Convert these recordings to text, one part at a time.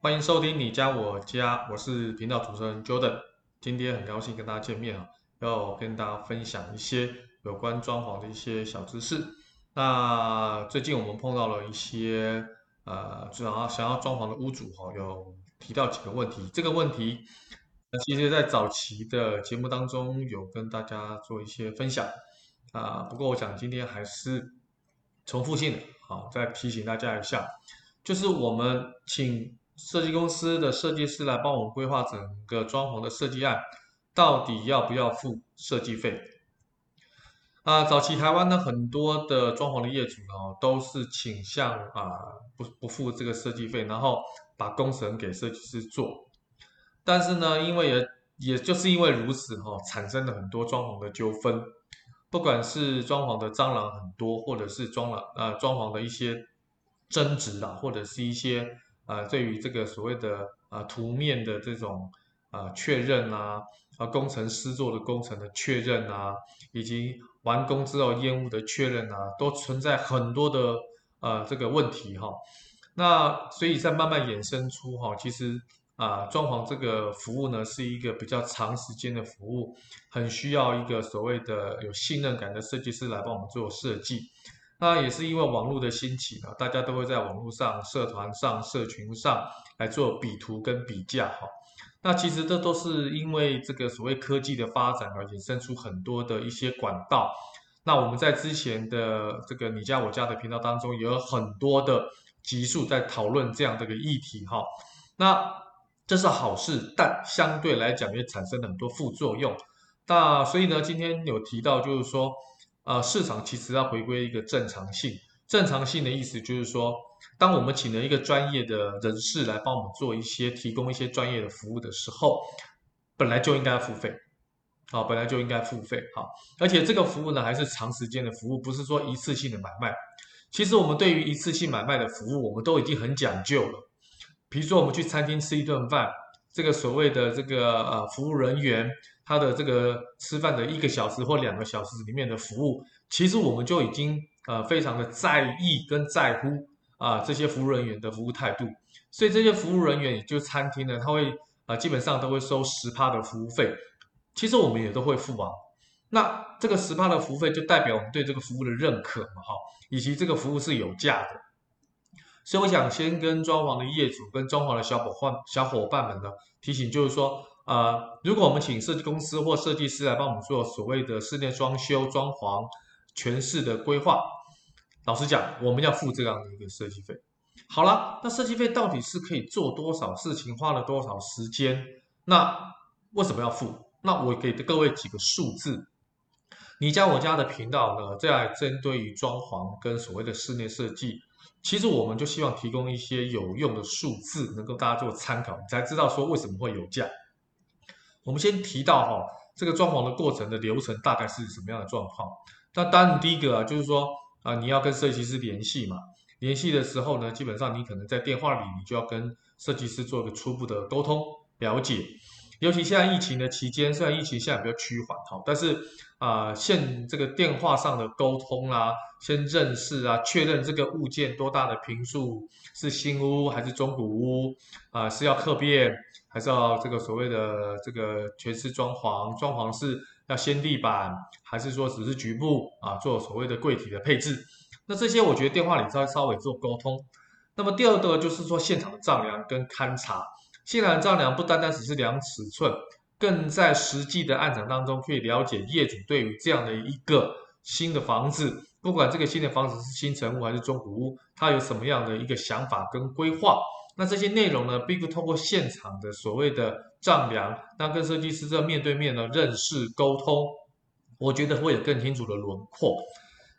欢迎收听你家我家，我是频道主持人 Jordan。今天很高兴跟大家见面啊，要跟大家分享一些有关装潢的一些小知识。那最近我们碰到了一些呃，主要想要装潢的屋主哈，有提到几个问题。这个问题，那其实在早期的节目当中有跟大家做一些分享啊。不过我想今天还是重复性的，好，再提醒大家一下，就是我们请。设计公司的设计师来帮我们规划整个装潢的设计案，到底要不要付设计费？啊，早期台湾的很多的装潢的业主呢，都是倾向啊不不付这个设计费，然后把工程给设计师做。但是呢，因为也也就是因为如此哈，产生了很多装潢的纠纷，不管是装潢的蟑螂很多，或者是装了呃装潢的一些争执啊，或者是一些。啊，对于这个所谓的啊图面的这种啊确认啊，啊工程师做的工程的确认啊，以及完工之后烟雾的确认啊，都存在很多的呃这个问题哈。那所以在慢慢衍生出哈，其实啊装潢这个服务呢是一个比较长时间的服务，很需要一个所谓的有信任感的设计师来帮我们做设计。那也是因为网络的兴起呢，大家都会在网络上、社团上、社群上来做比图跟比价哈。那其实这都是因为这个所谓科技的发展而衍生出很多的一些管道。那我们在之前的这个你家我家的频道当中，也有很多的集数在讨论这样的一个议题哈。那这是好事，但相对来讲也产生了很多副作用。那所以呢，今天有提到就是说。呃，市场其实要回归一个正常性。正常性的意思就是说，当我们请了一个专业的人士来帮我们做一些提供一些专业的服务的时候，本来就应该付费，好，本来就应该付费，好，而且这个服务呢还是长时间的服务，不是说一次性的买卖。其实我们对于一次性买卖的服务，我们都已经很讲究了。比如说我们去餐厅吃一顿饭，这个所谓的这个呃服务人员。他的这个吃饭的一个小时或两个小时里面的服务，其实我们就已经呃非常的在意跟在乎啊这些服务人员的服务态度，所以这些服务人员也就餐厅呢，他会啊基本上都会收十趴的服务费，其实我们也都会付啊。那这个十趴的服务费就代表我们对这个服务的认可嘛哈，以及这个服务是有价的。所以我想先跟装潢的业主跟装潢的小伙伴小伙伴们呢提醒，就是说。呃，如果我们请设计公司或设计师来帮我们做所谓的室内装修、装潢、全室的规划，老实讲，我们要付这样的一个设计费。好了，那设计费到底是可以做多少事情，花了多少时间？那为什么要付？那我给各位几个数字。你家我家的频道呢，在针对于装潢跟所谓的室内设计，其实我们就希望提供一些有用的数字，能够大家做参考，你才知道说为什么会有价。我们先提到哈，这个装潢的过程的流程大概是什么样的状况？那当然第一个啊，就是说啊，你要跟设计师联系嘛。联系的时候呢，基本上你可能在电话里，你就要跟设计师做一个初步的沟通了解。尤其现在疫情的期间，虽然疫情现在比较趋缓哈，但是啊，现这个电话上的沟通啦、啊，先认识啊，确认这个物件多大的坪数，是新屋还是中古屋啊，是要客变还是要这个所谓的这个全室装潢？装潢是要先地板，还是说只是局部啊做所谓的柜体的配置？那这些我觉得电话里稍稍微做沟通。那么第二个就是说现场的丈量跟勘察。现场丈量不单单只是量尺寸，更在实际的案场当中可以了解业主对于这样的一个新的房子，不管这个新的房子是新成屋还是中古屋，他有什么样的一个想法跟规划。那这些内容呢，必须通过现场的所谓的丈量，那跟设计师这面对面的认识沟通，我觉得会有更清楚的轮廓。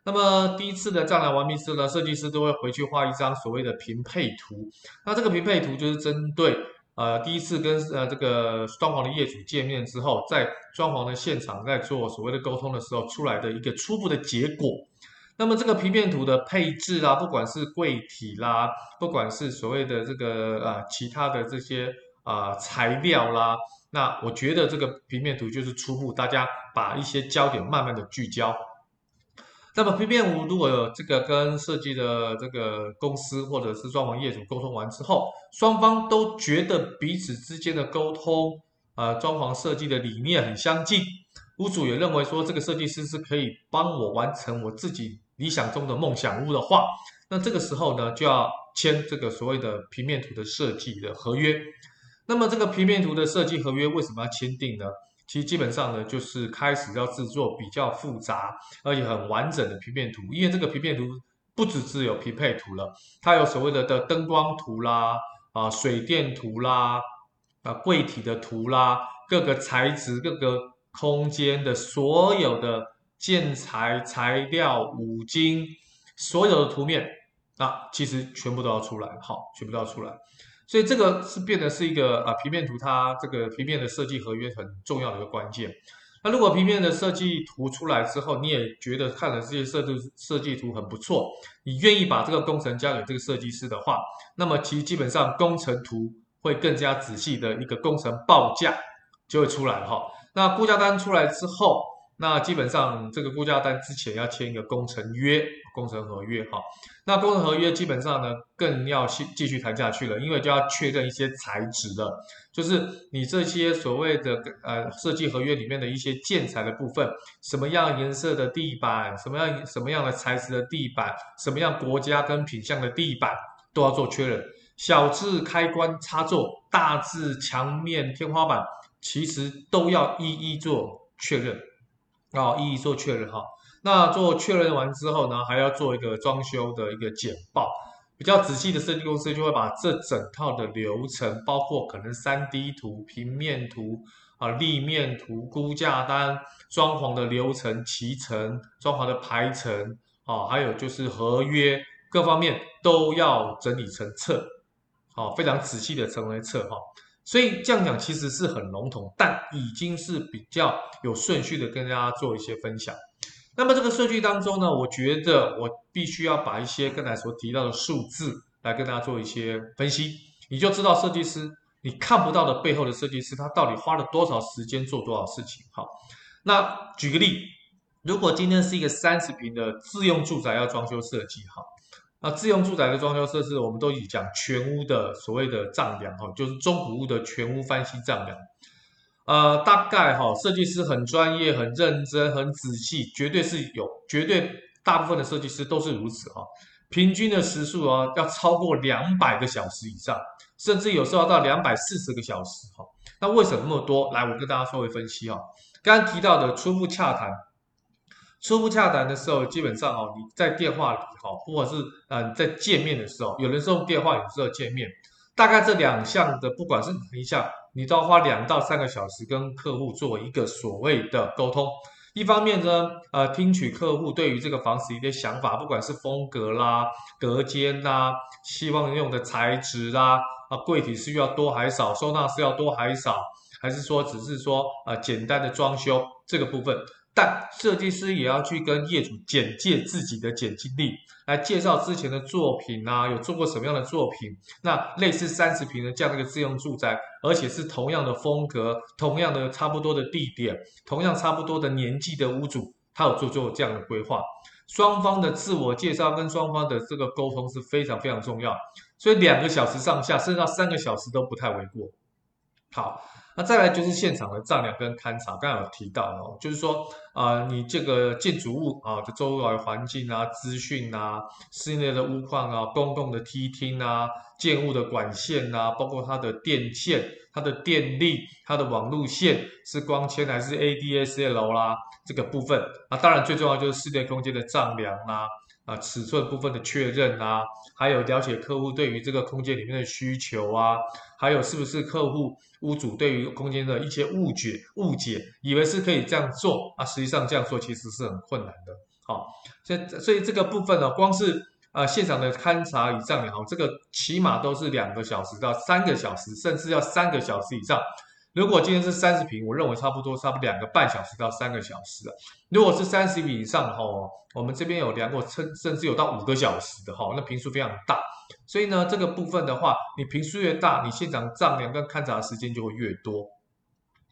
那么第一次的丈量完毕之后呢，设计师都会回去画一张所谓的平配图。那这个平配图就是针对。呃，第一次跟呃这个装潢的业主见面之后，在装潢的现场在做所谓的沟通的时候，出来的一个初步的结果。那么这个平面图的配置啦，不管是柜体啦，不管是所谓的这个呃其他的这些啊、材料啦，那我觉得这个平面图就是初步，大家把一些焦点慢慢的聚焦。那么平面图如果有这个跟设计的这个公司或者是装潢业主沟通完之后，双方都觉得彼此之间的沟通，呃，装潢设计的理念很相近，屋主也认为说这个设计师是可以帮我完成我自己理想中的梦想屋的话，那这个时候呢，就要签这个所谓的平面图的设计的合约。那么这个平面图的设计合约为什么要签订呢？其实基本上呢，就是开始要制作比较复杂而且很完整的平面图，因为这个平面图不只是有匹配图了，它有所谓的的灯光图啦，啊水电图啦，啊柜体的图啦，各个材质、各个空间的所有的建材材料、五金，所有的图面啊，其实全部都要出来，好，全部都要出来。所以这个是变得是一个啊平面图，它这个平面的设计合约很重要的一个关键。那如果平面的设计图出来之后，你也觉得看了这些设计设计图很不错，你愿意把这个工程交给这个设计师的话，那么其实基本上工程图会更加仔细的一个工程报价就会出来了哈。那估价单出来之后。那基本上这个估价单之前要签一个工程约、工程合约哈。那工程合约基本上呢，更要继继续谈下去了，因为就要确认一些材质了，就是你这些所谓的呃设计合约里面的一些建材的部分，什么样颜色的地板，什么样什么样的材质的地板，什么样国家跟品相的地板都要做确认。小至开关插座，大至墙面天花板，其实都要一一做确认。啊，一一做确认哈。那做确认完之后呢，还要做一个装修的一个简报。比较仔细的设计公司就会把这整套的流程，包括可能 3D 图、平面图啊、立面图、估价单、装潢的流程、期程、装潢的排程啊，还有就是合约各方面都要整理成册，好，非常仔细的成为册哈。所以这样讲其实是很笼统，但已经是比较有顺序的跟大家做一些分享。那么这个顺序当中呢，我觉得我必须要把一些刚才所提到的数字来跟大家做一些分析，你就知道设计师你看不到的背后的设计师他到底花了多少时间做多少事情。好，那举个例，如果今天是一个三十平的自用住宅要装修设计，好。那自用住宅的装修设施，我们都已讲全屋的所谓的丈量哈，就是中古屋的全屋翻新丈量。呃，大概哈，设计师很专业、很认真、很仔细，绝对是有，绝对大部分的设计师都是如此哈。平均的时数啊，要超过两百个小时以上，甚至有时候要到两百四十个小时哈。那为什么那么多？来，我跟大家稍微分析哈。刚刚提到的初步洽谈。初步洽谈的时候，基本上哦，你在电话里哈，或者是嗯在见面的时候，有人是用电话，有人是用见面，大概这两项的，不管是哪一项，你都要花两到三个小时跟客户做一个所谓的沟通。一方面呢，呃，听取客户对于这个房子一些想法，不管是风格啦、隔间啦、希望用的材质啦、啊柜体是要多还少，收纳是要多还少，还是说只是说呃简单的装修这个部分。但设计师也要去跟业主简介自己的简经历，来介绍之前的作品啊，有做过什么样的作品？那类似三十平的这样的一个自用住宅，而且是同样的风格，同样的差不多的地点，同样差不多的年纪的屋主，他有做做这样的规划。双方的自我介绍跟双方的这个沟通是非常非常重要，所以两个小时上下，甚至到三个小时都不太为过。好。那再来就是现场的丈量跟勘察，刚才有提到哦，就是说啊、你这个建筑物啊的周围环境啊、资讯啊、室内的屋况啊、公共的梯厅啊、建物的管线啊，包括它的电线、它的电力、它的网路线是光纤还是 ADSL 啦，这个部分啊，当然最重要就是室内空间的丈量啦。啊，啊尺寸部分的确认啊，还有了解客户对于这个空间里面的需求啊，还有是不是客户屋主对于空间的一些误解误解，以为是可以这样做啊，实际上这样做其实是很困难的。好，所以所以这个部分呢，光是啊现场的勘察与丈量，好，这个起码都是两个小时到三个小时，甚至要三个小时以上。如果今天是三十平，我认为差不多差不多两个半小时到三个小时。如果是三十坪以上哈，我们这边有量过，甚甚至有到五个小时的哈，那坪数非常大。所以呢，这个部分的话，你坪数越大，你现场丈量跟勘察的时间就会越多。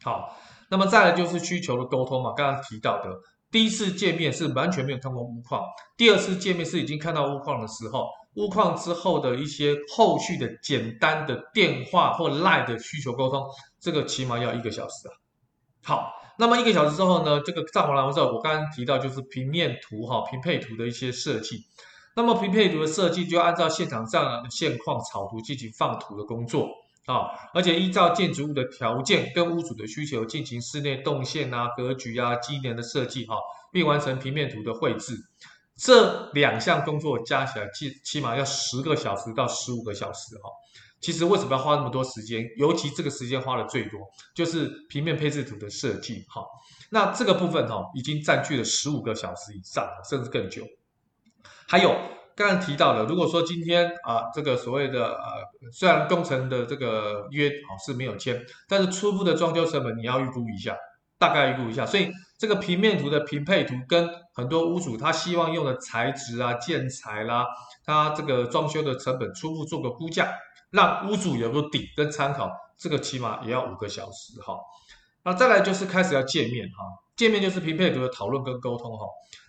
好，那么再来就是需求的沟通嘛，刚刚提到的，第一次见面是完全没有看过屋况，第二次见面是已经看到屋况的时候，屋况之后的一些后续的简单的电话或 LINE 的需求沟通，这个起码要一个小时啊。好，那么一个小时之后呢，这个帐篷完之后，我刚刚提到就是平面图哈、平配图的一些设计。那么平配图的设计就按照现场上的现况草图进行放图的工作啊，而且依照建筑物的条件跟屋主的需求进行室内动线啊、格局啊、机能的设计哈，并完成平面图的绘制。这两项工作加起来起起码要十个小时到十五个小时哈。其实为什么要花那么多时间？尤其这个时间花的最多，就是平面配置图的设计哈。那这个部分哈，已经占据了十五个小时以上，甚至更久。还有刚刚提到的，如果说今天啊，这个所谓的呃，虽然工程的这个约啊是没有签，但是初步的装修成本你要预估一下，大概预估一下。所以这个平面图的平配图跟很多屋主他希望用的材质啊、建材啦，他这个装修的成本初步做个估价。让屋主有个底跟参考，这个起码也要五个小时哈。那再来就是开始要见面哈，见面就是平配图的讨论跟沟通哈。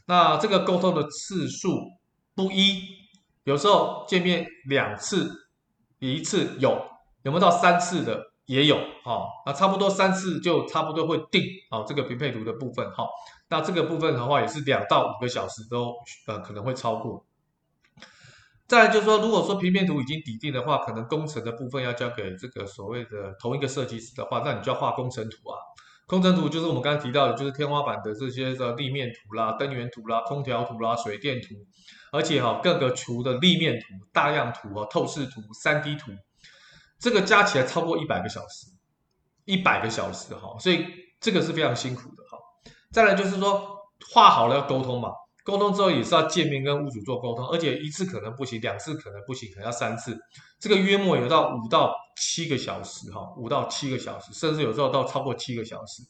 那这个沟通的次数不一，有时候见面两次，一次有，有没有到三次的也有哈。那差不多三次就差不多会定啊这个平配图的部分哈。那这个部分的话也是两到五个小时都呃可能会超过。再来就是说，如果说平面图已经底定的话，可能工程的部分要交给这个所谓的同一个设计师的话，那你就要画工程图啊。工程图就是我们刚刚提到的，就是天花板的这些的立面图啦、灯源图啦、空调图啦、水电图，而且哈各个图的立面图、大样图啊、透视图、三 D 图，这个加起来超过一百个小时，一百个小时哈，所以这个是非常辛苦的哈。再来就是说，画好了要沟通嘛。沟通之后也是要见面跟屋主做沟通，而且一次可能不行，两次可能不行，可能要三次。这个约莫有到五到七个小时哈，五到七个小时，甚至有时候到超过七个小时。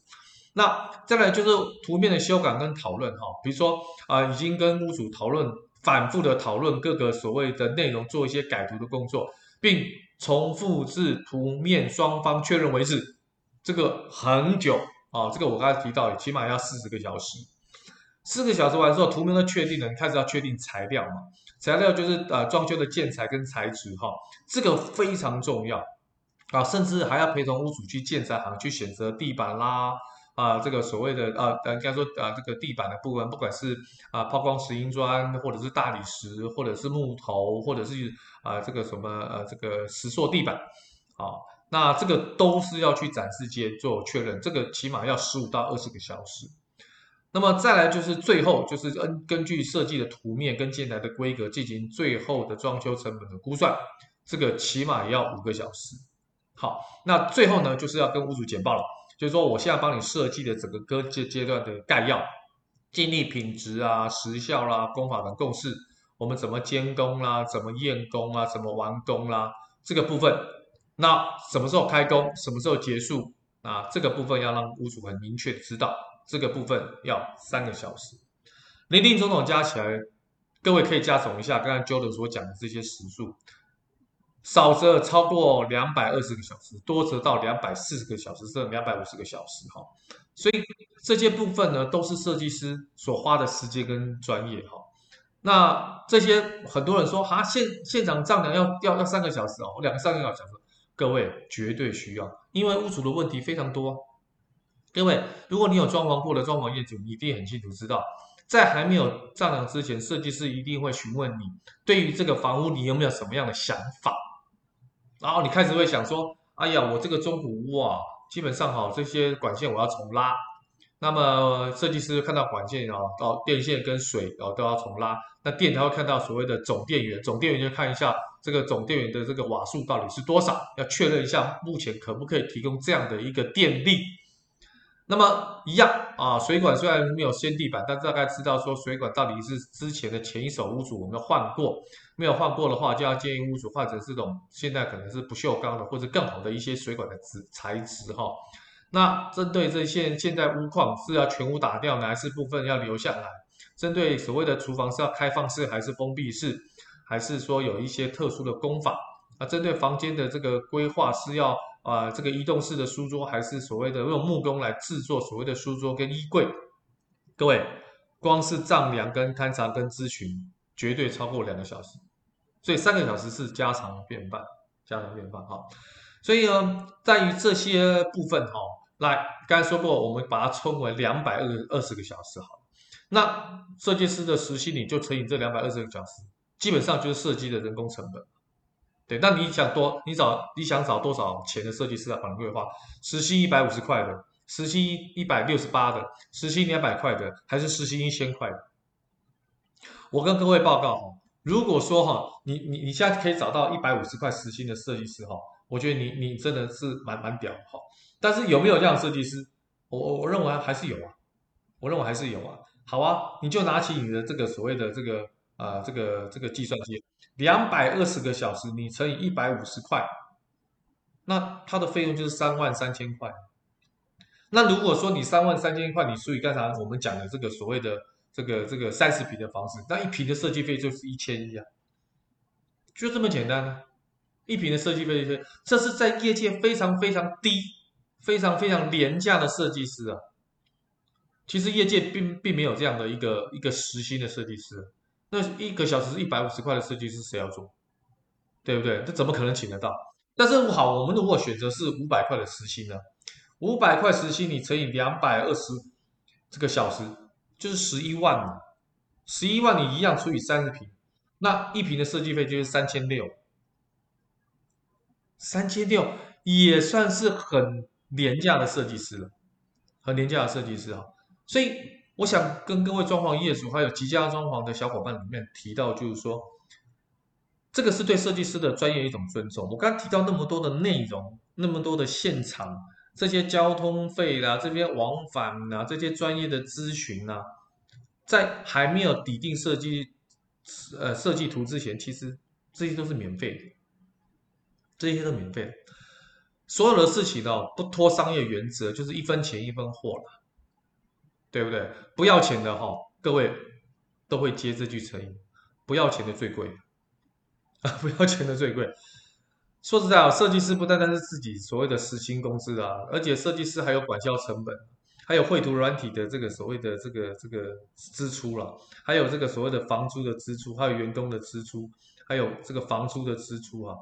那再来就是图面的修改跟讨论哈，比如说啊、已经跟屋主讨论，反复的讨论各个所谓的内容，做一些改图的工作，并重复至图面双方确认为止。这个很久啊，这个我刚才提到，起码要四十个小时。四个小时完之后，图面都确定了，你开始要确定材料嘛？材料就是呃装修的建材跟材质哈，这个非常重要啊，甚至还要陪同屋主去建材行去选择地板啦啊，这个所谓的啊，应该说啊这个地板的部分，不管是啊抛光石英砖，或者是大理石，或者是木头，或者是啊这个什么呃这个石塑地板啊，那这个都是要去展示间做确认，这个起码要十五到二十个小时。那么再来就是最后就是根根据设计的图面跟建材的规格进行最后的装修成本的估算，这个起码也要五个小时。好，那最后呢就是要跟屋主简报了，就是说我现在帮你设计的整个各阶阶段的概要，建立品质啊、时效啦、啊、工法等共识，我们怎么监工啦、怎么验工啊、怎么完工啦、啊，这个部分，那什么时候开工、什么时候结束啊？这个部分要让屋主很明确知道。这个部分要三个小时，林林总总加起来，各位可以加总一下，刚刚 JODA 所讲的这些时数，少则超过两百二十个小时，多则到两百四十个小时，甚至两百五十个小时哈。所以这些部分呢，都是设计师所花的时间跟专业哈。那这些很多人说哈，现现场丈量要要要三个小时哦，两个三个小时，各位绝对需要，因为屋主的问题非常多。各位，如果你有装潢过的装潢业主，你一定很清楚知道，在还没有丈量之前，设计师一定会询问你，对于这个房屋你有没有什么样的想法？然后你开始会想说，哎呀，我这个中古屋啊，基本上哈，这些管线我要重拉。那么设计师看到管线啊，到电线跟水啊都要重拉。那电他会看到所谓的总电源，总电源就看一下这个总电源的这个瓦数到底是多少，要确认一下目前可不可以提供这样的一个电力。那么一样啊，水管虽然没有掀地板，但大概知道说水管到底是之前的前一手屋主有没有换过，没有换过的话，就要建议屋主换成这种现在可能是不锈钢的或者更好的一些水管的质材质哈。那针对这些现在屋况是要全屋打掉呢，还是部分要留下来？针对所谓的厨房是要开放式还是封闭式，还是说有一些特殊的工法？啊，针对房间的这个规划是要。啊、这个移动式的书桌还是所谓的用木工来制作所谓的书桌跟衣柜各位，光是丈量跟勘察跟咨询，绝对超过两个小时，所以三个小时是家常便饭，家常便饭哈。所以呢，在于这些部分哈，来刚才说过，我们把它称为两百二二十个小时好。那设计师的时薪你就乘以这两百二十个小时，基本上就是设计的人工成本。对，那你想多，你找你想找多少钱的设计师来帮你规划？实薪一百五十块的，实薪一百六十八的，实薪两百块的，还是实薪一千块的？我跟各位报告哈，如果说哈，你你你现在可以找到一百五十块实薪的设计师哈，我觉得你你真的是蛮蛮屌哈。但是有没有这样的设计师？我我我认为还是有啊，我认为还是有啊。好啊，你就拿起你的这个所谓的这个啊、这个这个计算机，两百二十个小时，你乘以一百五十块，那它的费用就是三万三千块。那如果说你三万三千块，你除以刚才我们讲的这个所谓的这个这个三十平的房子，那一平的设计费就是一千一啊，就这么简单呢。一平的设计费，这是在业界非常非常低、非常非常廉价的设计师啊。其实业界并并没有这样的一个一个实心的设计师，那一个小时是一百五十块的设计师谁要做？对不对？这怎么可能请得到？但是好，我们如果选择是五百块的时薪呢？五百块时薪你乘以两百二十这个小时，就是十一万。十一万你一样除以三十平，那一平的设计费就是三千六。三千六也算是很廉价的设计师了，很廉价的设计师啊。所以我想跟各位装潢业主还有即将装潢的小伙伴里面提到，就是说，这个是对设计师的专业一种尊重。我刚提到那么多的内容，那么多的现场，这些交通费啦，这边往返啊，这些专业的咨询啊，在还没有拟定设计呃设计图之前，其实这些都是免费的，这些都免费的。所有的事情哦，不拖商业原则，就是一分钱一分货了。对不对？不要钱的哈，各位都会接这句成语，不要钱的最贵啊！不要钱的最贵。说实在啊，设计师不单单是自己所谓的实薪工资啊，而且设计师还有管销成本，还有绘图软体的这个所谓的这个这个支出了，还有这个所谓的房租的支出，还有员工的支出，还有这个房租的支出啊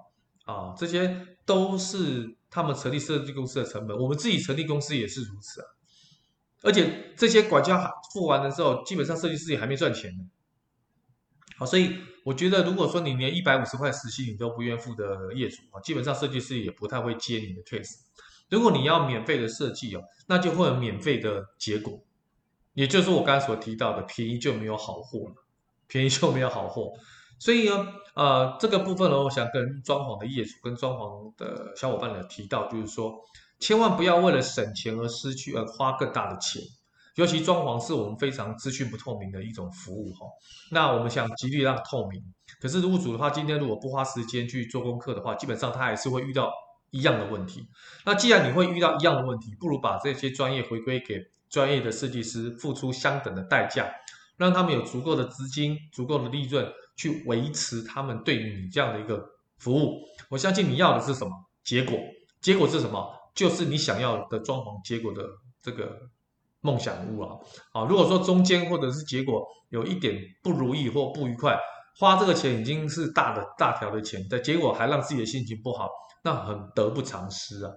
啊，这些都是他们成立设计公司的成本。我们自己成立公司也是如此啊。而且这些管家付完的时候，基本上设计师也还没赚钱呢。好，所以我觉得，如果说你连一百五十块时薪你都不愿付的业主啊，基本上设计师也不太会接你的 case。如果你要免费的设计哦，那就会有免费的结果，也就是我刚才所提到的，便宜就没有好货了，便宜就没有好货。所以呢，呃，这个部分呢，我想跟装潢的业主跟装潢的小伙伴呢提到，就是说。千万不要为了省钱而失去，而花更大的钱。尤其装潢是我们非常资讯不透明的一种服务哈。那我们想极力让透明，可是屋主的话，今天如果不花时间去做功课的话，基本上他还是会遇到一样的问题。那既然你会遇到一样的问题，不如把这些专业回归给专业的设计师，付出相等的代价，让他们有足够的资金、足够的利润去维持他们对于你这样的一个服务。我相信你要的是什么结果？结果是什么？就是你想要的装潢结果的这个梦想屋啊，啊，如果说中间或者是结果有一点不如意或不愉快，花这个钱已经是大的大条的钱，但结果还让自己的心情不好，那很得不偿失啊。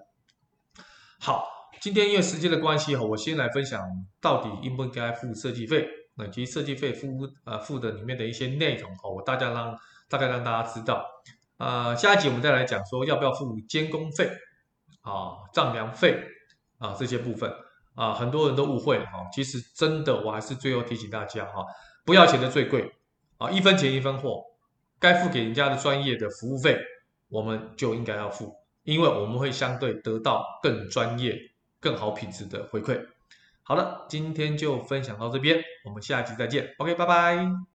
好，今天因为时间的关系哈，我先来分享到底应不应该付设计费，那其实设计费付呃付的里面的一些内容哈，我大概让大概让大家知道，呃，下一集我们再来讲说要不要付监工费。啊，丈量费啊，这些部分啊，很多人都误会哈。其实真的，我还是最后提醒大家哈，不要钱的最贵啊，一分钱一分货，该付给人家的专业的服务费，我们就应该要付，因为我们会相对得到更专业、更好品质的回馈。好了，今天就分享到这边，我们下期再见。OK，拜拜。